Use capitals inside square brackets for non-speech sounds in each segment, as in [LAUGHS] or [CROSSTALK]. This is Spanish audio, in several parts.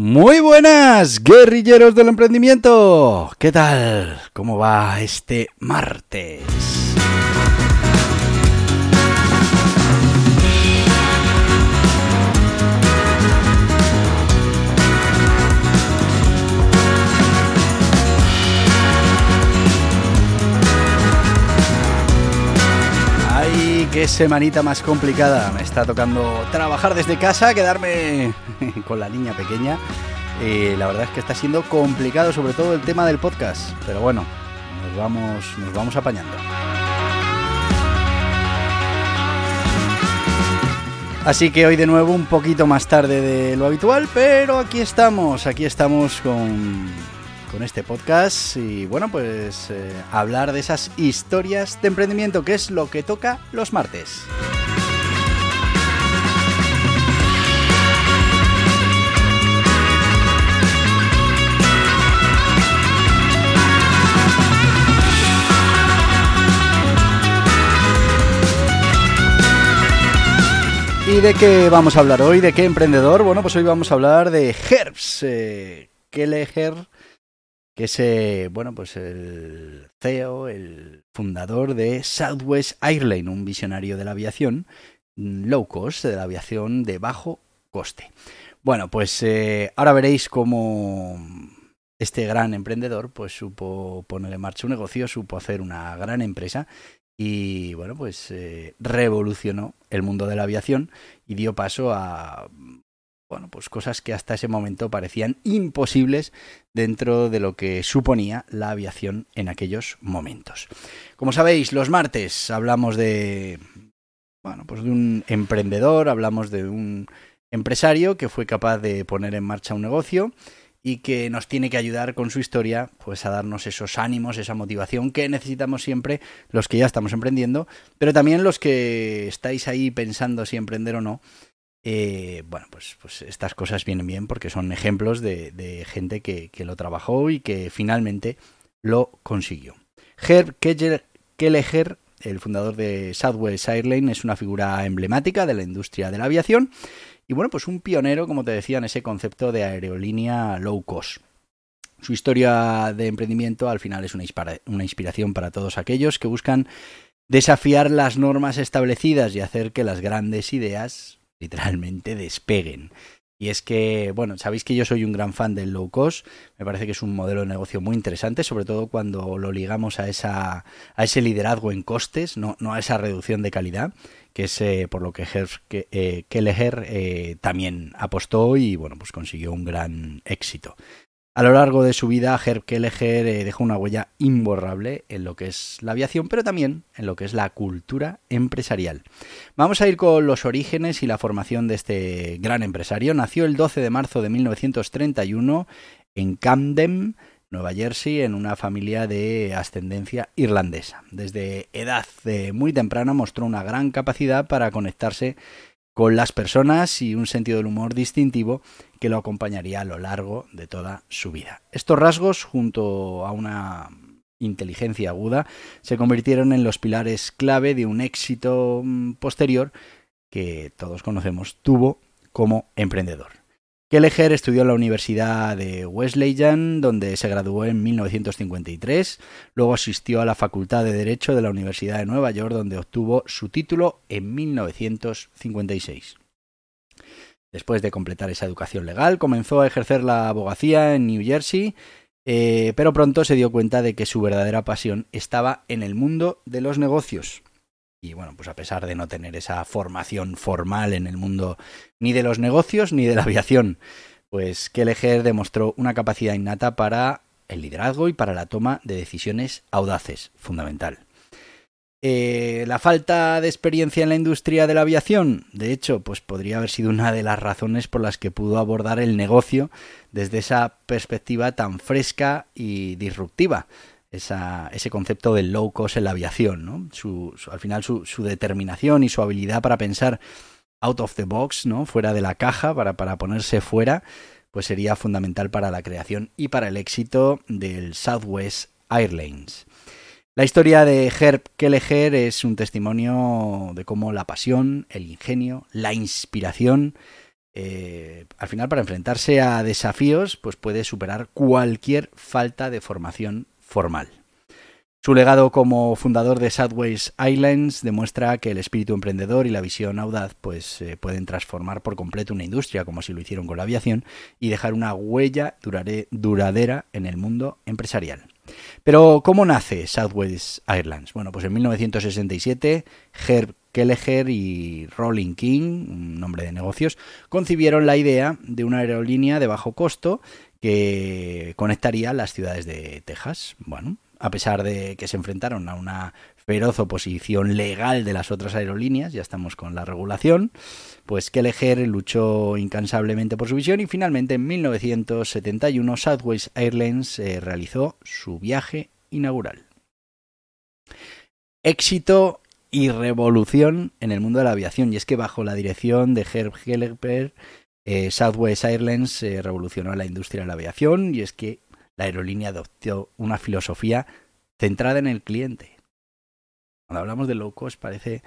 Muy buenas, guerrilleros del emprendimiento. ¿Qué tal? ¿Cómo va este martes? Qué semanita más complicada. Me está tocando trabajar desde casa, quedarme [LAUGHS] con la niña pequeña. Y la verdad es que está siendo complicado, sobre todo el tema del podcast. Pero bueno, nos vamos, nos vamos apañando. Así que hoy de nuevo un poquito más tarde de lo habitual, pero aquí estamos, aquí estamos con, con este podcast y bueno, pues eh, hablar de esas historias de emprendimiento, que es lo que toca los martes. ¿Y de qué vamos a hablar hoy? ¿De qué emprendedor? Bueno, pues hoy vamos a hablar de Herbs eh, Kelleher, que es, eh, bueno, pues el CEO, el fundador de Southwest Airlines, un visionario de la aviación low cost, de la aviación de bajo coste. Bueno, pues eh, ahora veréis cómo este gran emprendedor pues supo poner en marcha un negocio, supo hacer una gran empresa y bueno, pues eh, revolucionó el mundo de la aviación y dio paso a bueno, pues cosas que hasta ese momento parecían imposibles dentro de lo que suponía la aviación en aquellos momentos. Como sabéis, los martes hablamos de bueno, pues de un emprendedor, hablamos de un empresario que fue capaz de poner en marcha un negocio y que nos tiene que ayudar con su historia pues a darnos esos ánimos, esa motivación que necesitamos siempre los que ya estamos emprendiendo, pero también los que estáis ahí pensando si emprender o no. Eh, bueno, pues, pues estas cosas vienen bien porque son ejemplos de, gente que, que, lo trabajó y que finalmente lo consiguió. Herb Kelleher, el fundador de Southwest Airlines, es una figura emblemática de la industria de la aviación y bueno, pues un pionero, como te decía, en ese concepto de aerolínea low cost. Su historia de emprendimiento al final es una inspiración para todos aquellos que buscan desafiar las normas establecidas y hacer que las grandes ideas literalmente despeguen. Y es que, bueno, sabéis que yo soy un gran fan del low cost, me parece que es un modelo de negocio muy interesante, sobre todo cuando lo ligamos a, esa, a ese liderazgo en costes, no, no a esa reducción de calidad, que es eh, por lo que Herb eh, Kelleher eh, también apostó y, bueno, pues consiguió un gran éxito. A lo largo de su vida, Herb Kelleher eh, dejó una huella imborrable en lo que es la aviación, pero también en lo que es la cultura empresarial. Vamos a ir con los orígenes y la formación de este gran empresario. Nació el 12 de marzo de 1931 en Camden, Nueva Jersey, en una familia de ascendencia irlandesa. Desde edad muy temprana mostró una gran capacidad para conectarse con las personas y un sentido del humor distintivo que lo acompañaría a lo largo de toda su vida. Estos rasgos, junto a una inteligencia aguda, se convirtieron en los pilares clave de un éxito mm, posterior que todos conocemos tuvo como emprendedor. Kelleher estudió en la Universidad de Wesleyan, donde se graduó en 1953. Luego asistió a la Facultad de Derecho de la Universidad de Nueva York, donde obtuvo su título en 1956. Después de completar esa educación legal, comenzó a ejercer la abogacía en New Jersey, eh, pero pronto se dio cuenta de que su verdadera pasión estaba en el mundo de los negocios. Y bueno, pues a pesar de no tener esa formación formal en el mundo ni de los negocios ni de la aviación, pues Kelleher demostró una capacidad innata para el liderazgo y para la toma de decisiones audaces, fundamental. Eh, la falta de experiencia en la industria de la aviación, de hecho, pues podría haber sido una de las razones por las que pudo abordar el negocio desde esa perspectiva tan fresca y disruptiva. Ese concepto del low cost en la aviación, ¿no? al final su, su, determinación y su habilidad para pensar out of the box, ¿no? Fuera de la caja, para, para ponerse fuera, pues sería fundamental para la creación y para el éxito del Southwest Airlines. La historia de Herb Kelleher es un testimonio de cómo la pasión, el ingenio, la inspiración, eh, al final para enfrentarse a desafíos, pues puede superar cualquier falta de formación formal. Su legado como fundador de Southwest Islands demuestra que el espíritu emprendedor y la visión audaz pues, eh, pueden transformar por completo una industria, como si lo hicieron con la aviación, y dejar una huella duradera en el mundo empresarial. Pero, ¿cómo nace Southwest Airlines? Bueno, pues en 1967, Herb Kelleher y Rolling King, un nombre de negocios, concibieron la idea de una aerolínea de bajo costo que conectaría las ciudades de Texas. Bueno, a pesar de que se enfrentaron a una feroz oposición legal de las otras aerolíneas, ya estamos con la regulación, pues Kelleher luchó incansablemente por su visión y finalmente en 1971 Southwest Airlines eh, realizó su viaje inaugural. Éxito y revolución en el mundo de la aviación y es que bajo la dirección de Herb Kelleher eh, Southwest Airlines eh, revolucionó la industria de la aviación y es que la aerolínea adoptó una filosofía centrada en el cliente. Cuando hablamos de low cost parece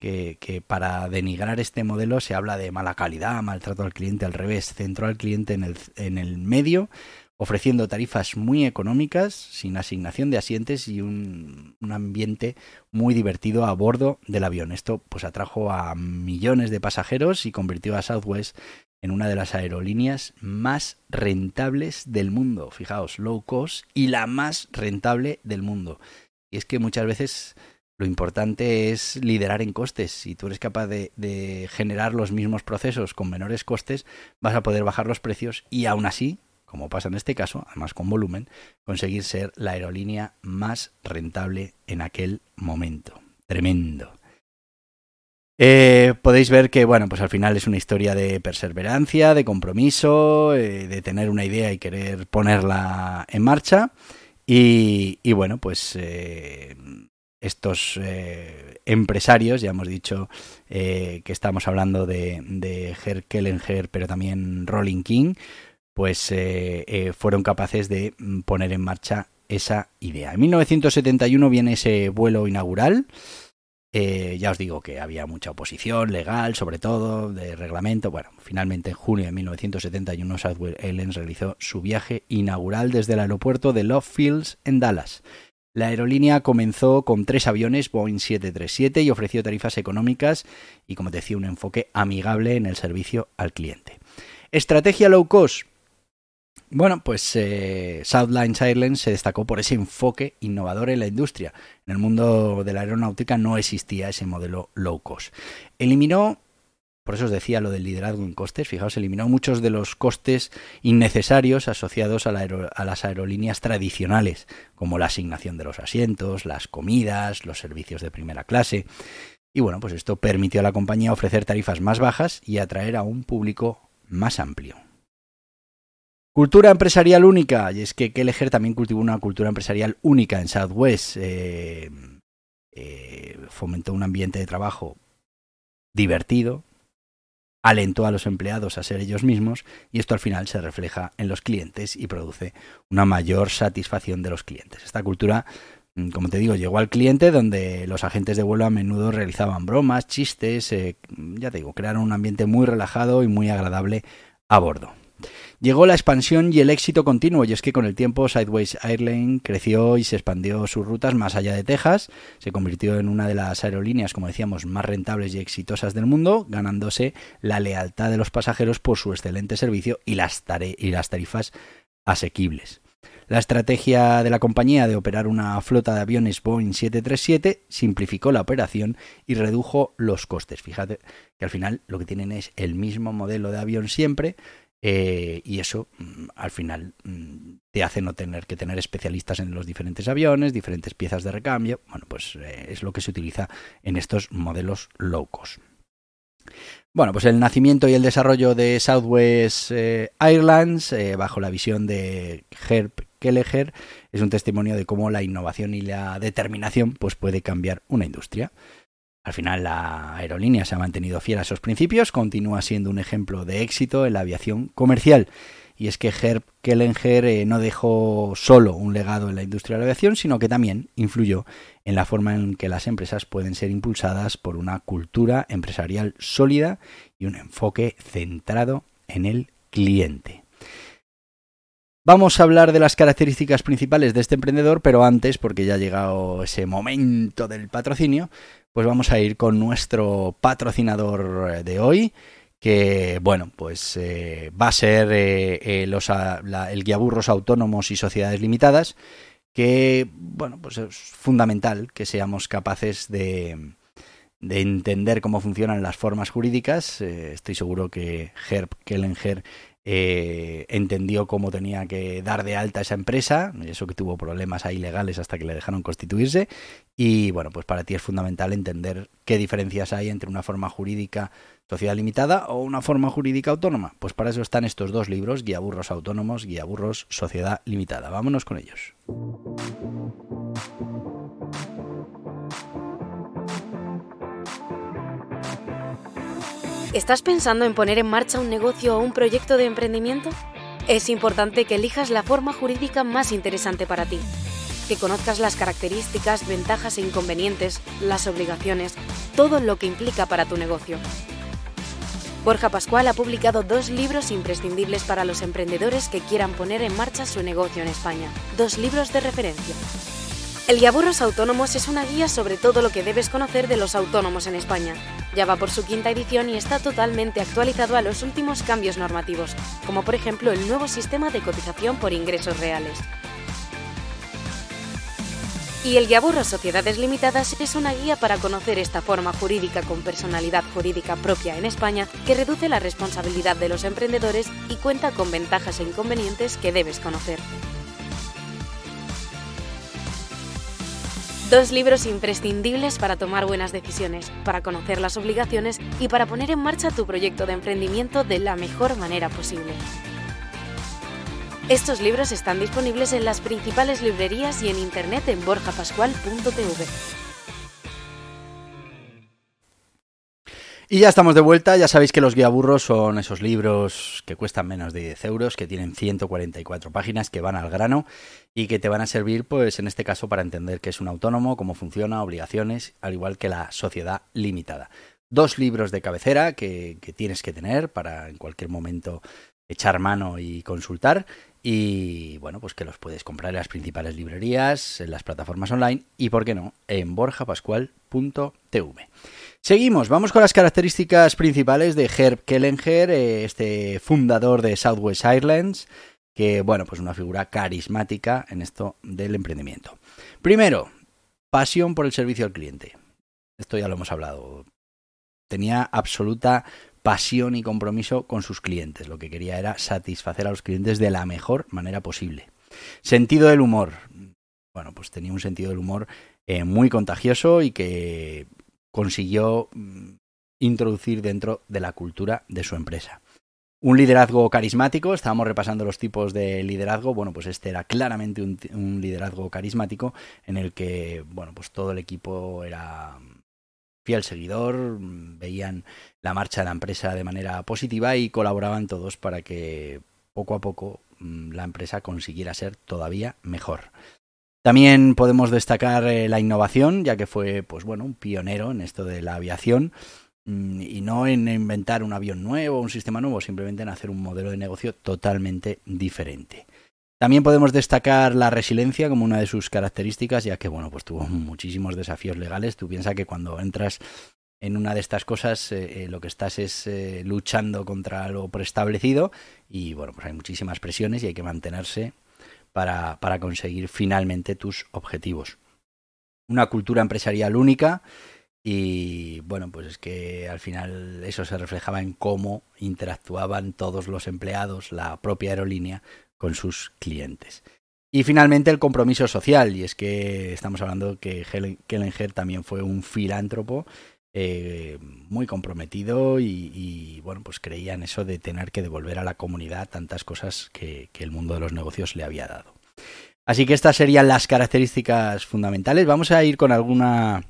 que, para denigrar este modelo se habla de mala calidad, maltrato al cliente, al revés, centró al cliente en el, medio, ofreciendo tarifas muy económicas, sin asignación de asientos y un, un, ambiente muy divertido a bordo del avión. Esto pues atrajo a millones de pasajeros y convirtió a Southwest en una de las aerolíneas más rentables del mundo. Fijaos, low cost y la más rentable del mundo. Y es que muchas veces lo importante es liderar en costes. Si tú eres capaz de, generar los mismos procesos con menores costes, vas a poder bajar los precios y aún así, como pasa en este caso, además con volumen, conseguir ser la aerolínea más rentable en aquel momento. Tremendo. Eh, podéis ver que, bueno, pues al final es una historia de perseverancia, de compromiso, eh, de tener una idea y querer ponerla en marcha. Y, bueno, pues eh, estos empresarios, ya hemos dicho que estamos hablando de, de Herr Kellenger, pero también Rolling King, pues fueron capaces de poner en marcha esa idea. En 1971 viene ese vuelo inaugural. Eh, ya os digo que había mucha oposición legal, sobre todo, de reglamento. Bueno, finalmente en junio de 1971 Southwest Airlines realizó su viaje inaugural desde el aeropuerto de Love Fields en Dallas. La aerolínea comenzó con tres aviones Boeing 737 y ofreció tarifas económicas y, como decía, un enfoque amigable en el servicio al cliente. Estrategia low cost. Bueno, pues eh, Southline Airlines se destacó por ese enfoque innovador en la industria. En el mundo de la aeronáutica no existía ese modelo low cost. Eliminó, por eso os decía lo del liderazgo en costes, fijaos, eliminó muchos de los costes innecesarios asociados a, a las aerolíneas tradicionales, como la asignación de los asientos, las comidas, los servicios de primera clase. Y bueno, pues esto permitió a la compañía ofrecer tarifas más bajas y atraer a un público más amplio. Cultura empresarial única, y es que Kelleher también cultivó una cultura empresarial única en Southwest. Eh, eh, fomentó un ambiente de trabajo divertido, alentó a los empleados a ser ellos mismos y esto al final se refleja en los clientes y produce una mayor satisfacción de los clientes. Esta cultura, mm, como te digo, llegó al cliente donde los agentes de vuelo a menudo realizaban bromas, chistes, eh, ya te digo, crearon un ambiente muy relajado y muy agradable a bordo. Llegó la expansión y el éxito continuo, y es que con el tiempo Sideways Airlines creció y se expandió sus rutas más allá de Texas, se convirtió en una de las aerolíneas, como decíamos, más rentables y exitosas del mundo, ganándose la lealtad de los pasajeros por su excelente servicio y las, y las tarifas asequibles. La estrategia de la compañía de operar una flota de aviones Boeing 737 simplificó la operación y redujo los costes. Fíjate que al final lo que tienen es el mismo modelo de avión siempre, eh, y eso mm, al final mm, te hace no tener que tener especialistas en los diferentes aviones, diferentes piezas de recambio. Bueno, pues eh, es lo que se utiliza en estos modelos low cost. Bueno, pues el nacimiento y el desarrollo de Southwest eh, Airlines, bajo la visión de Herb Kelleher, es un testimonio de cómo la innovación y la determinación pues, puede cambiar una industria. Al final la aerolínea se ha mantenido fiel a esos principios, continúa siendo un ejemplo de éxito en la aviación comercial. Y es que Herb Kelleher eh, no dejó solo un legado en la industria de la aviación, sino que también influyó en la forma en que las empresas pueden ser impulsadas por una cultura empresarial sólida y un enfoque centrado en el cliente. Vamos a hablar de las características principales de este emprendedor, pero antes, porque ya ha llegado ese momento del patrocinio, pues vamos a ir con nuestro patrocinador eh, de hoy, que bueno, pues eh, va a ser eh, los, el guía burros autónomos y sociedades limitadas, que bueno, pues es fundamental que seamos capaces de, de entender cómo funcionan las formas jurídicas. estoy seguro que Herb Kellenger eh, entendió cómo tenía que dar de alta esa empresa, eso que tuvo problemas ahí legales hasta que le dejaron constituirse, y bueno, pues para ti es fundamental entender qué diferencias hay entre una forma jurídica sociedad limitada o una forma jurídica autónoma. Pues para eso están estos dos libros, Guía Burros Autónomos, Guía Burros Sociedad Limitada. Vámonos con ellos. ¿Estás pensando en poner en marcha un negocio o un proyecto de emprendimiento? Es importante que elijas la forma jurídica más interesante para ti, que conozcas las características, ventajas e inconvenientes, las obligaciones, todo lo que implica para tu negocio. Borja Pascual ha publicado dos libros imprescindibles para los emprendedores que quieran poner en marcha su negocio en España, dos libros de referencia. El Guiaburros Autónomos es una guía sobre todo lo que debes conocer de los autónomos en España. Ya va por su quinta edición y está totalmente actualizado a los últimos cambios normativos, como por ejemplo el nuevo sistema de cotización por ingresos reales. Y el Guiaburros Sociedades Limitadas es una guía para conocer esta forma jurídica con personalidad jurídica propia en España que reduce la responsabilidad de los emprendedores y cuenta con ventajas e inconvenientes que debes conocer. Dos libros imprescindibles para tomar buenas decisiones, para conocer las obligaciones y para poner en marcha tu proyecto de emprendimiento de la mejor manera posible. Estos libros están disponibles en las principales librerías y en internet en borjapascual.tv. Y ya estamos de vuelta, ya sabéis que los guiaburros son esos libros que cuestan menos de 10 euros, que tienen 144 páginas, que van al grano y que te van a servir, pues en este caso, para entender qué es un autónomo, cómo funciona, obligaciones, al igual que la sociedad limitada. Dos libros de cabecera que, que tienes que tener para en cualquier momento echar mano y consultar. Y bueno, pues que los puedes comprar en las principales librerías, en las plataformas online y, por qué no, en borjapascual.tv. Seguimos, vamos con las características principales de Herb Kellenger, eh, este fundador de Southwest Airlines, que, bueno, pues una figura carismática en esto del emprendimiento. Primero, pasión por el servicio al cliente. Esto ya lo hemos hablado. Tenía absoluta pasión y compromiso con sus clientes. Lo que quería era satisfacer a los clientes de la mejor manera posible. Sentido del humor. Bueno, pues tenía un sentido del humor eh, muy contagioso y que consiguió mm, introducir dentro de la cultura de su empresa. Un liderazgo carismático, estábamos repasando los tipos de liderazgo, bueno, pues este era claramente un, liderazgo carismático en el que, bueno, pues todo el equipo era fiel seguidor, veían la marcha de la empresa de manera positiva y colaboraban todos para que poco a poco mm, la empresa consiguiera ser todavía mejor. También podemos destacar eh, la innovación, ya que fue, pues bueno, un pionero en esto de la aviación mm, y no en inventar un avión nuevo, un sistema nuevo, simplemente en hacer un modelo de negocio totalmente diferente. También podemos destacar la resiliencia como una de sus características, ya que bueno, pues tuvo muchísimos desafíos legales. Tú piensas que cuando entras en una de estas cosas eh, eh, lo que estás es luchando contra lo preestablecido y bueno, pues hay muchísimas presiones y hay que mantenerse para, para conseguir finalmente tus objetivos. Una cultura empresarial única Y bueno, pues es que al final eso se reflejaba en cómo interactuaban todos los empleados, la propia aerolínea, con sus clientes. Y finalmente el compromiso social, y es que estamos hablando que Kellenger también fue un filántropo eh, muy comprometido y, bueno, pues creía en eso de tener que devolver a la comunidad tantas cosas que, que el mundo de los negocios le había dado. Así que estas serían las características fundamentales. Vamos a ir con alguna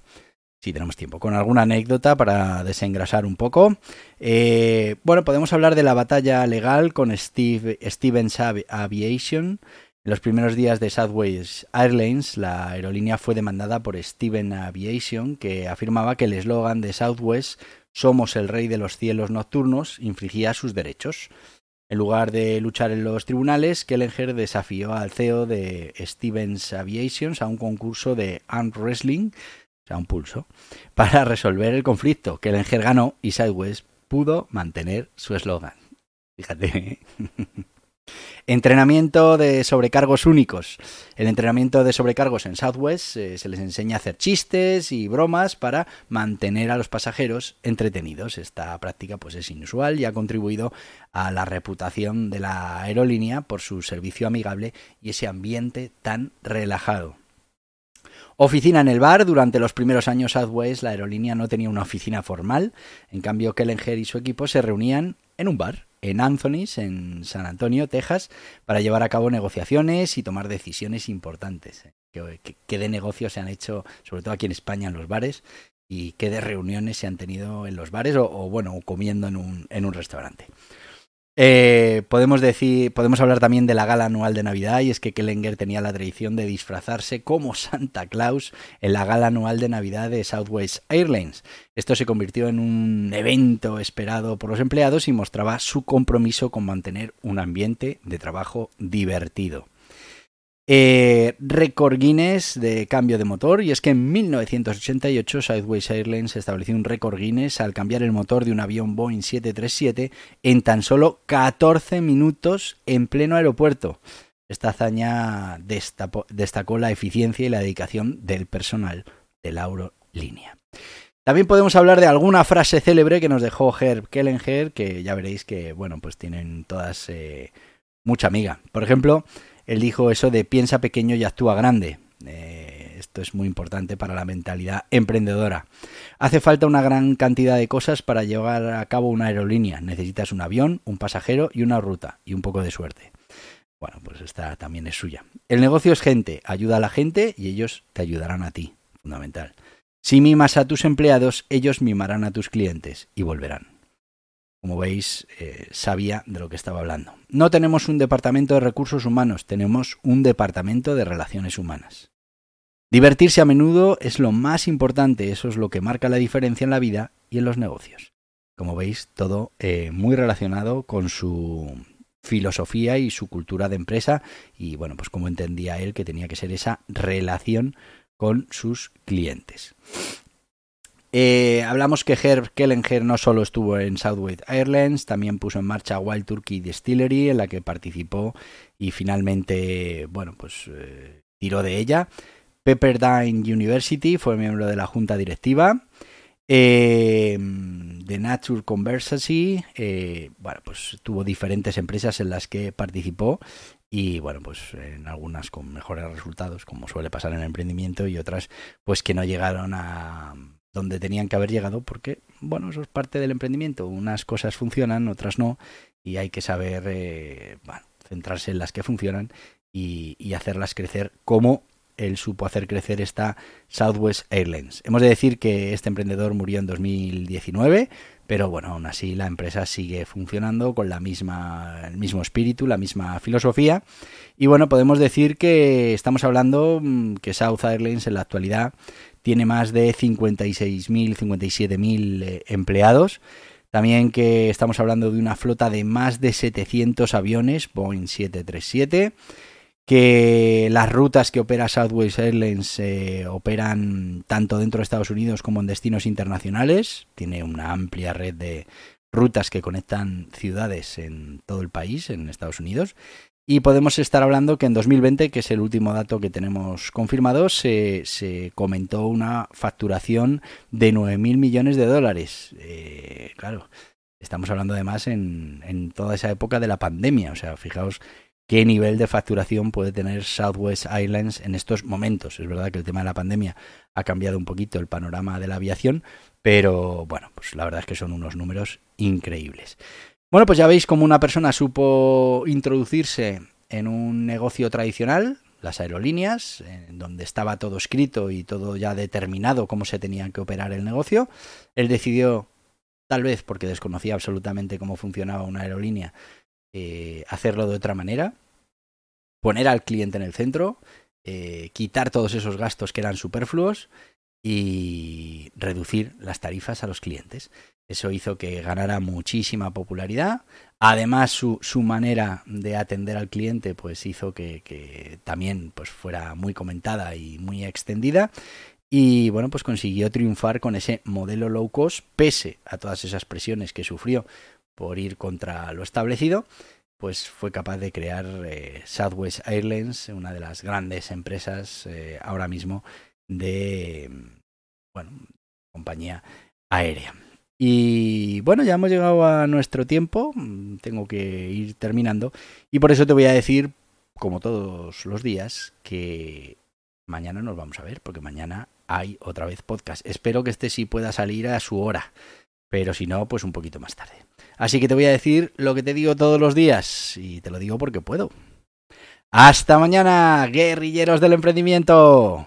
si tenemos tiempo, con alguna anécdota para desengrasar un poco. Eh, bueno, podemos hablar de la batalla legal con Steve, Stevens Aviation, en los primeros días de Southwest Airlines, la aerolínea fue demandada por Steven Aviation, que afirmaba que el eslogan de Southwest Somos el rey de los cielos nocturnos infringía sus derechos. En lugar de luchar en los tribunales, Kellenger desafió al CEO de Stevens Aviation a un concurso de arm wrestling, o sea, un pulso, [LAUGHS] para resolver el conflicto. Kellenger ganó y Southwest pudo mantener su eslogan. Fíjate. [LAUGHS] Entrenamiento de sobrecargos únicos. El entrenamiento de sobrecargos en Southwest eh, se les enseña a hacer chistes y bromas para mantener a los pasajeros entretenidos. Esta práctica pues es inusual y ha contribuido a la reputación de la aerolínea por su servicio amigable y ese ambiente tan relajado. Oficina en el bar. Durante los primeros años Southwest la aerolínea no tenía una oficina formal. En cambio, Kellenger y su equipo se reunían en un bar en Anthony's, en San Antonio, Texas, para llevar a cabo negociaciones y tomar decisiones importantes. ¿eh? ¿Qué, de negocios se han hecho, sobre todo aquí en España, en los bares? ¿Y qué de reuniones se han tenido en los bares o, o bueno, comiendo en un, en un restaurante? Eh, podemos decir, podemos hablar también de la gala anual de Navidad y es que Kellenger tenía la tradición de disfrazarse como Santa Claus en la gala anual de Navidad de Southwest Airlines. Esto se convirtió en un evento esperado por los empleados y mostraba su compromiso con mantener un ambiente de trabajo divertido. Eh, récord Guinness de cambio de motor y es que en 1988 Southwest Airlines estableció un récord Guinness al cambiar el motor de un avión Boeing 737 en tan solo 14 minutos en pleno aeropuerto. Esta hazaña destacó la eficiencia y la dedicación del personal de la aerolínea. También podemos hablar de alguna frase célebre que nos dejó Herb Kellenger, que ya veréis que, bueno, pues tienen todas eh, mucha amiga. Por ejemplo, él dijo eso de piensa pequeño y actúa grande. Eh, esto es muy importante para la mentalidad emprendedora. Hace falta una gran cantidad de cosas para llevar a cabo una aerolínea. Necesitas un avión, un pasajero y una ruta y un poco de suerte. Bueno, pues esta también es suya. El negocio es gente, ayuda a la gente y ellos te ayudarán a ti. Fundamental. Si mimas a tus empleados, ellos mimarán a tus clientes y volverán. Como veis, eh, sabía de lo que estaba hablando. No tenemos un departamento de recursos humanos, tenemos un departamento de relaciones humanas. Divertirse a menudo es lo más importante, eso es lo que marca la diferencia en la vida y en los negocios. Como veis, todo eh, muy relacionado con su filosofía y su cultura de empresa y bueno, pues como entendía él que tenía que ser esa relación con sus clientes. Eh, hablamos que Herb Kellenger no solo estuvo en Southwest Airlines, también puso en marcha Wild Turkey Distillery, en la que participó y finalmente, bueno, pues eh, tiró de ella. Pepperdine University fue miembro de la junta directiva. Eh, The Nature Conversation, bueno, pues tuvo diferentes empresas en las que participó y bueno, pues en algunas con mejores resultados, como suele pasar en el emprendimiento, y otras pues que no llegaron a donde tenían que haber llegado, porque, bueno, eso es parte del emprendimiento. Unas cosas funcionan, otras no, y hay que saber, eh, centrarse en las que funcionan y, y, hacerlas crecer como él supo hacer crecer esta Southwest Airlines. Hemos de decir que este emprendedor murió en 2019, pero bueno, aún así la empresa sigue funcionando con la misma, el mismo espíritu, la misma filosofía. Y bueno, podemos decir que estamos hablando mm, que South Airlines en la actualidad tiene más de 56.000, 57.000 eh, empleados. También que estamos hablando de una flota de más de 700 aviones Boeing 737, que las rutas que opera Southwest Airlines eh, operan tanto dentro de Estados Unidos como en destinos internacionales. Tiene una amplia red de rutas que conectan ciudades en todo el país, en Estados Unidos Y podemos estar hablando que en 2020, que es el último dato que tenemos confirmado, se, comentó una facturación de 9.000 millones de dólares. Eh, claro, estamos hablando además en, en toda esa época de la pandemia. O sea, fijaos qué nivel de facturación puede tener Southwest Airlines en estos momentos. Es verdad que el tema de la pandemia ha cambiado un poquito el panorama de la aviación, pero bueno, pues la verdad es que son unos números increíbles. Bueno, pues ya veis cómo una persona supo introducirse en un negocio tradicional, las aerolíneas, en donde estaba todo escrito y todo ya determinado cómo se tenía que operar el negocio. Él decidió, tal vez porque desconocía absolutamente cómo funcionaba una aerolínea, eh, hacerlo de otra manera, poner al cliente en el centro, eh, quitar todos esos gastos que eran superfluos y reducir las tarifas a los clientes. Eso hizo que ganara muchísima popularidad. Además, su, su manera de atender al cliente, pues hizo que, que, también pues, fuera muy comentada y muy extendida. Y bueno, pues consiguió triunfar con ese modelo low cost, pese a todas esas presiones que sufrió por ir contra lo establecido, pues fue capaz de crear eh, Southwest Airlines, una de las grandes empresas eh, ahora mismo de, bueno, compañía aérea. Y bueno, ya hemos llegado a nuestro tiempo, mm, tengo que ir terminando y por eso te voy a decir, como todos los días, que mañana nos vamos a ver, porque mañana hay otra vez podcast. Espero que este sí pueda salir a su hora, pero si no, pues un poquito más tarde. Así que te voy a decir lo que te digo todos los días y te lo digo porque puedo. Hasta mañana, guerrilleros del emprendimiento.